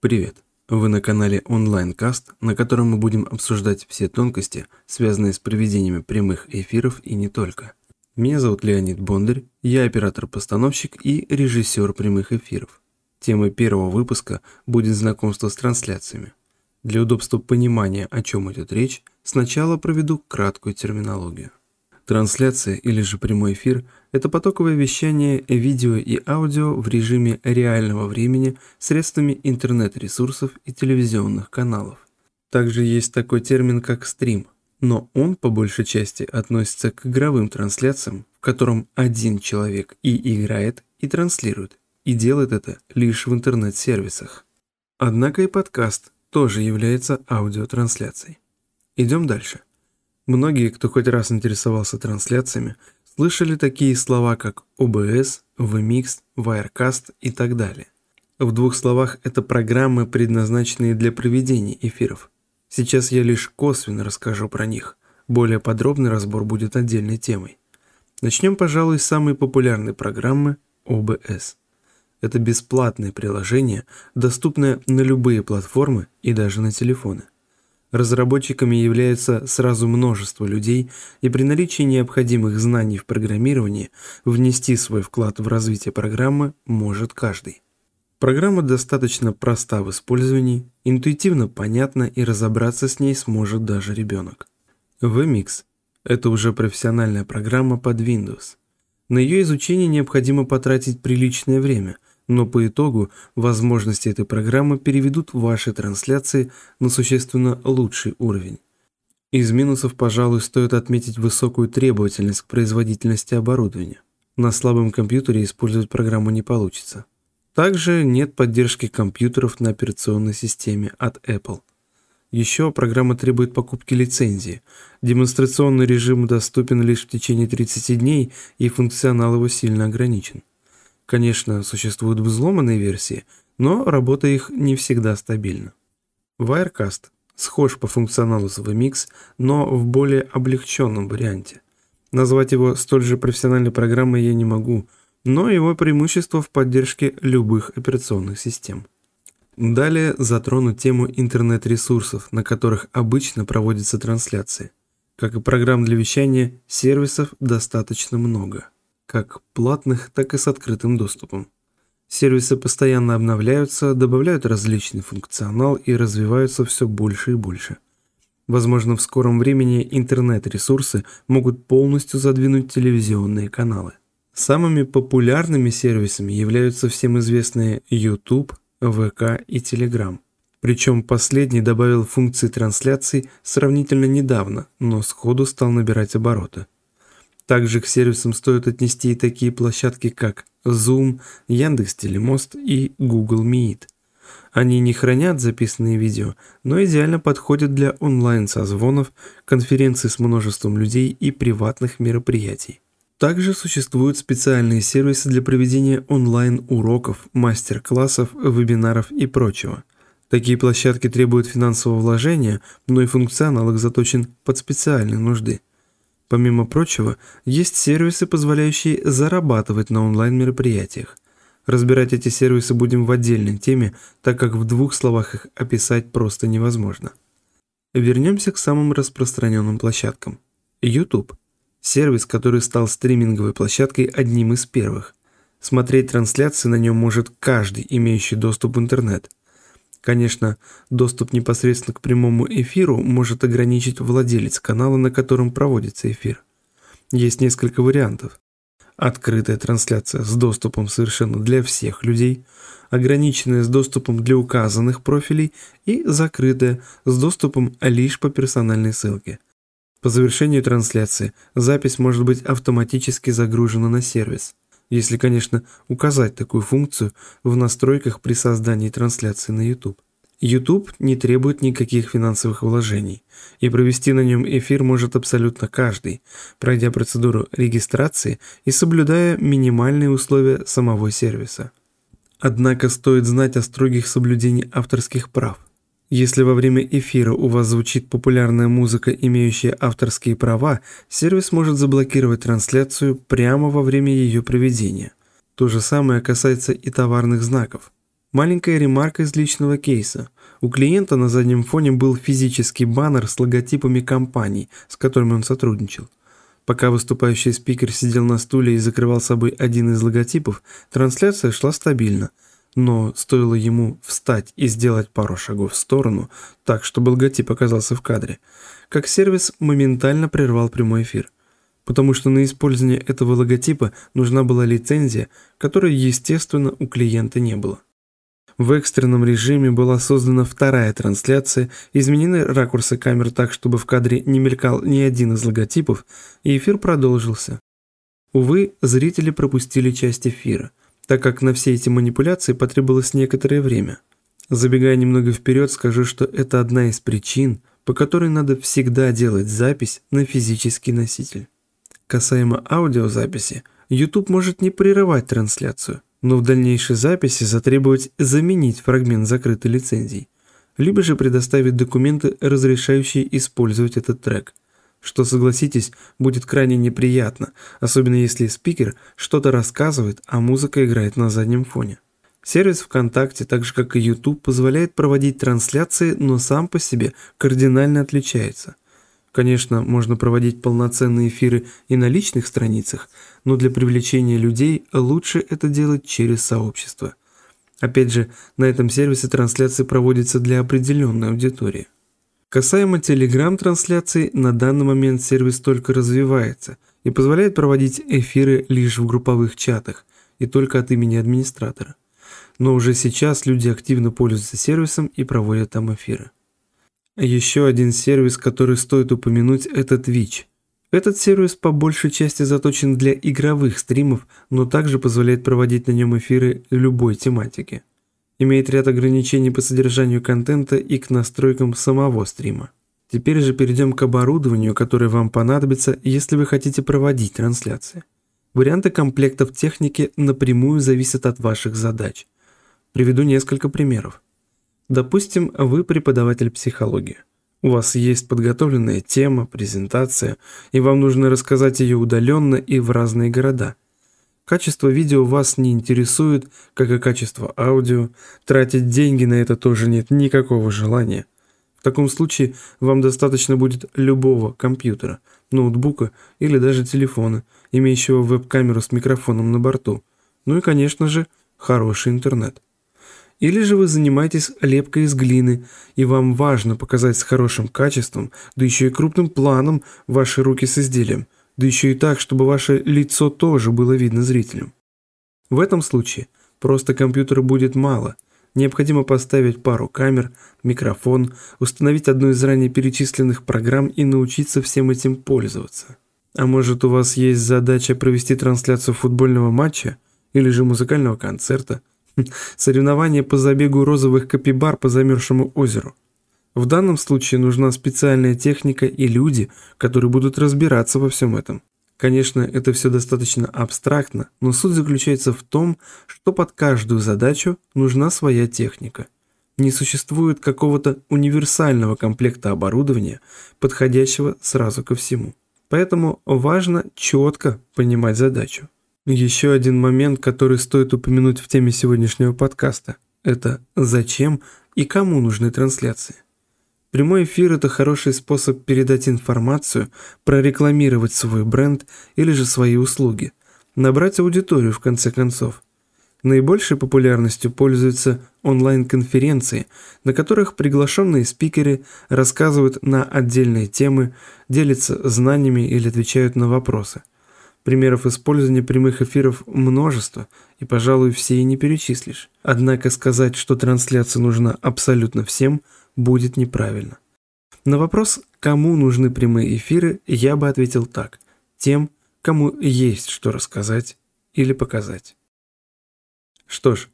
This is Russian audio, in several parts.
Привет! Вы на канале онлайн-каст, на котором мы будем обсуждать все тонкости, связанные с проведениями прямых эфиров и не только. Меня зовут Леонид Бондарь, я оператор-постановщик и режиссер прямых эфиров. Темой первого выпуска будет знакомство с трансляциями. Для удобства понимания, о чем идет речь, сначала проведу краткую терминологию. Трансляция или же прямой эфир – это потоковое вещание видео и аудио в режиме реального времени средствами интернет-ресурсов и телевизионных каналов. Также есть такой термин, как стрим, но он по большей части относится к игровым трансляциям, в котором один человек и играет, и транслирует, и делает это лишь в интернет-сервисах. Однако и подкаст тоже является аудиотрансляцией. Идем дальше. Многие, кто хоть раз интересовался трансляциями, слышали такие слова, как OBS, VMix, Wirecast и так далее. В двух словах, это программы, предназначенные для проведения эфиров. Сейчас я лишь косвенно расскажу про них. Более подробный разбор будет отдельной темой. Начнем, пожалуй, с самой популярной программы OBS. Это бесплатное приложение, доступное на любые платформы и даже на телефоны. Разработчиками является сразу множество людей, и при наличии необходимых знаний в программировании внести свой вклад в развитие программы может каждый. Программа достаточно проста в использовании, интуитивно понятна и разобраться с ней сможет даже ребенок. VMix – это уже профессиональная программа под Windows. На ее изучение необходимо потратить приличное время – но по итогу возможности этой программы переведут ваши трансляции на существенно лучший уровень. Из минусов, пожалуй, стоит отметить высокую требовательность к производительности оборудования. На слабом компьютере использовать программу не получится. Также нет поддержки компьютеров на операционной системе от Apple. Еще программа требует покупки лицензии. Демонстрационный режим доступен лишь в течение 30 дней, и функционал его сильно ограничен. Конечно, существуют взломанные версии, но работа их не всегда стабильна. Wirecast схож по функционалу с VMix, но в более облегченном варианте. Назвать его столь же профессиональной программой я не могу, но его преимущество в поддержке любых операционных систем. Далее затрону тему интернет-ресурсов, на которых обычно проводятся трансляции. Как и программ для вещания, сервисов достаточно много как платных, так и с открытым доступом. Сервисы постоянно обновляются, добавляют различный функционал и развиваются все больше и больше. Возможно, в скором времени интернет-ресурсы могут полностью задвинуть телевизионные каналы. Самыми популярными сервисами являются всем известные YouTube, ВК и Telegram. Причем последний добавил функции трансляций сравнительно недавно, но сходу стал набирать обороты. Также к сервисам стоит отнести и такие площадки, как Zoom, Яндекс.Телемост и Google Meet. Они не хранят записанные видео, но идеально подходят для онлайн-созвонов, конференций с множеством людей и приватных мероприятий. Также существуют специальные сервисы для проведения онлайн-уроков, мастер-классов, вебинаров и прочего. Такие площадки требуют финансового вложения, но и функционал их заточен под специальные нужды. Помимо прочего, есть сервисы, позволяющие зарабатывать на онлайн-мероприятиях. Разбирать эти сервисы будем в отдельной теме, так как в двух словах их описать просто невозможно. Вернемся к самым распространенным площадкам. YouTube – сервис, который стал стриминговой площадкой одним из первых. Смотреть трансляции на нем может каждый, имеющий доступ в интернет – Конечно, доступ непосредственно к прямому эфиру может ограничить владелец канала, на котором проводится эфир. Есть несколько вариантов. Открытая трансляция с доступом совершенно для всех людей, ограниченная с доступом для указанных профилей и закрытая с доступом лишь по персональной ссылке. По завершению трансляции запись может быть автоматически загружена на сервис – если, конечно, указать такую функцию в настройках при создании трансляции на YouTube. YouTube не требует никаких финансовых вложений, и провести на нем эфир может абсолютно каждый, пройдя процедуру регистрации и соблюдая минимальные условия самого сервиса. Однако стоит знать о строгих соблюдении авторских прав. Если во время эфира у вас звучит популярная музыка, имеющая авторские права, сервис может заблокировать трансляцию прямо во время ее проведения. То же самое касается и товарных знаков. Маленькая ремарка из личного кейса. У клиента на заднем фоне был физический баннер с логотипами компаний, с которыми он сотрудничал. Пока выступающий спикер сидел на стуле и закрывал собой один из логотипов, трансляция шла стабильно. Но стоило ему встать и сделать пару шагов в сторону, так, чтобы логотип оказался в кадре, как сервис моментально прервал прямой эфир. Потому что на использование этого логотипа нужна была лицензия, которой, естественно, у клиента не было. В экстренном режиме была создана вторая трансляция, изменены ракурсы камер так, чтобы в кадре не мелькал ни один из логотипов, и эфир продолжился. Увы, зрители пропустили часть эфира, так как на все эти манипуляции потребовалось некоторое время. Забегая немного вперед, скажу, что это одна из причин, по которой надо всегда делать запись на физический носитель. Касаемо аудиозаписи, YouTube может не прерывать трансляцию, но в дальнейшей записи затребовать заменить фрагмент закрытой лицензией, либо же предоставить документы, разрешающие использовать этот трек, что, согласитесь, будет крайне неприятно, особенно если спикер что-то рассказывает, а музыка играет на заднем фоне. Сервис ВКонтакте, так же как и YouTube, позволяет проводить трансляции, но сам по себе кардинально отличается – Конечно, можно проводить полноценные эфиры и на личных страницах, но для привлечения людей лучше это делать через сообщество. Опять же, на этом сервисе трансляции проводятся для определенной аудитории. Касаемо Telegram-трансляций, на данный момент сервис только развивается и позволяет проводить эфиры лишь в групповых чатах и только от имени администратора. Но уже сейчас люди активно пользуются сервисом и проводят там эфиры. Еще один сервис, который стоит упомянуть, это Twitch. Этот сервис по большей части заточен для игровых стримов, но также позволяет проводить на нем эфиры любой тематики. Имеет ряд ограничений по содержанию контента и к настройкам самого стрима. Теперь же перейдем к оборудованию, которое вам понадобится, если вы хотите проводить трансляции. Варианты комплектов техники напрямую зависят от ваших задач. Приведу несколько примеров. Допустим, вы преподаватель психологии. У вас есть подготовленная тема, презентация, и вам нужно рассказать ее удаленно и в разные города. Качество видео вас не интересует, как и качество аудио, тратить деньги на это тоже нет никакого желания. В таком случае вам достаточно будет любого компьютера, ноутбука или даже телефона, имеющего веб-камеру с микрофоном на борту. Ну и, конечно же, хороший интернет. Или же вы занимаетесь лепкой из глины, и вам важно показать с хорошим качеством, да еще и крупным планом ваши руки с изделием, да еще и так, чтобы ваше лицо тоже было видно зрителям. В этом случае просто компьютера будет мало. Необходимо поставить пару камер, микрофон, установить одну из ранее перечисленных программ и научиться всем этим пользоваться. А может у вас есть задача провести трансляцию футбольного матча или же музыкального концерта – Соревнование по забегу розовых капибар по замерзшему озеру. В данном случае нужна специальная техника и люди, которые будут разбираться во всем этом. Конечно, это все достаточно абстрактно, но суть заключается в том, что под каждую задачу нужна своя техника. Не существует какого-то универсального комплекта оборудования, подходящего сразу ко всему. Поэтому важно четко понимать задачу. Еще один момент, который стоит упомянуть в теме сегодняшнего подкаста – это зачем и кому нужны трансляции. Прямой эфир – это хороший способ передать информацию, прорекламировать свой бренд или же свои услуги, набрать аудиторию в конце концов. Наибольшей популярностью пользуются онлайн-конференции, на которых приглашенные спикеры рассказывают на отдельные темы, делятся знаниями или отвечают на вопросы – Примеров использования прямых эфиров множество, и, пожалуй, все и не перечислишь. Однако сказать, что трансляция нужна абсолютно всем, будет неправильно. На вопрос, кому нужны прямые эфиры, я бы ответил так. Тем, кому есть что рассказать или показать. Что ж,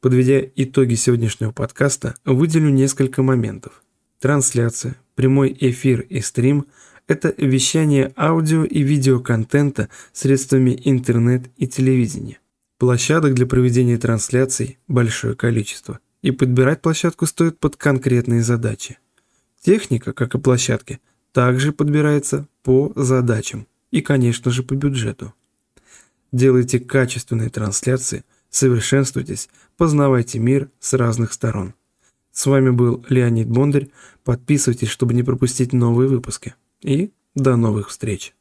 подведя итоги сегодняшнего подкаста, выделю несколько моментов. Трансляция, прямой эфир и стрим – это вещание аудио и видеоконтента средствами интернет и телевидения. Площадок для проведения трансляций большое количество, и подбирать площадку стоит под конкретные задачи. Техника, как и площадки, также подбирается по задачам и, конечно же, по бюджету. Делайте качественные трансляции, совершенствуйтесь, познавайте мир с разных сторон. С вами был Леонид Бондарь. Подписывайтесь, чтобы не пропустить новые выпуски. И до новых встреч!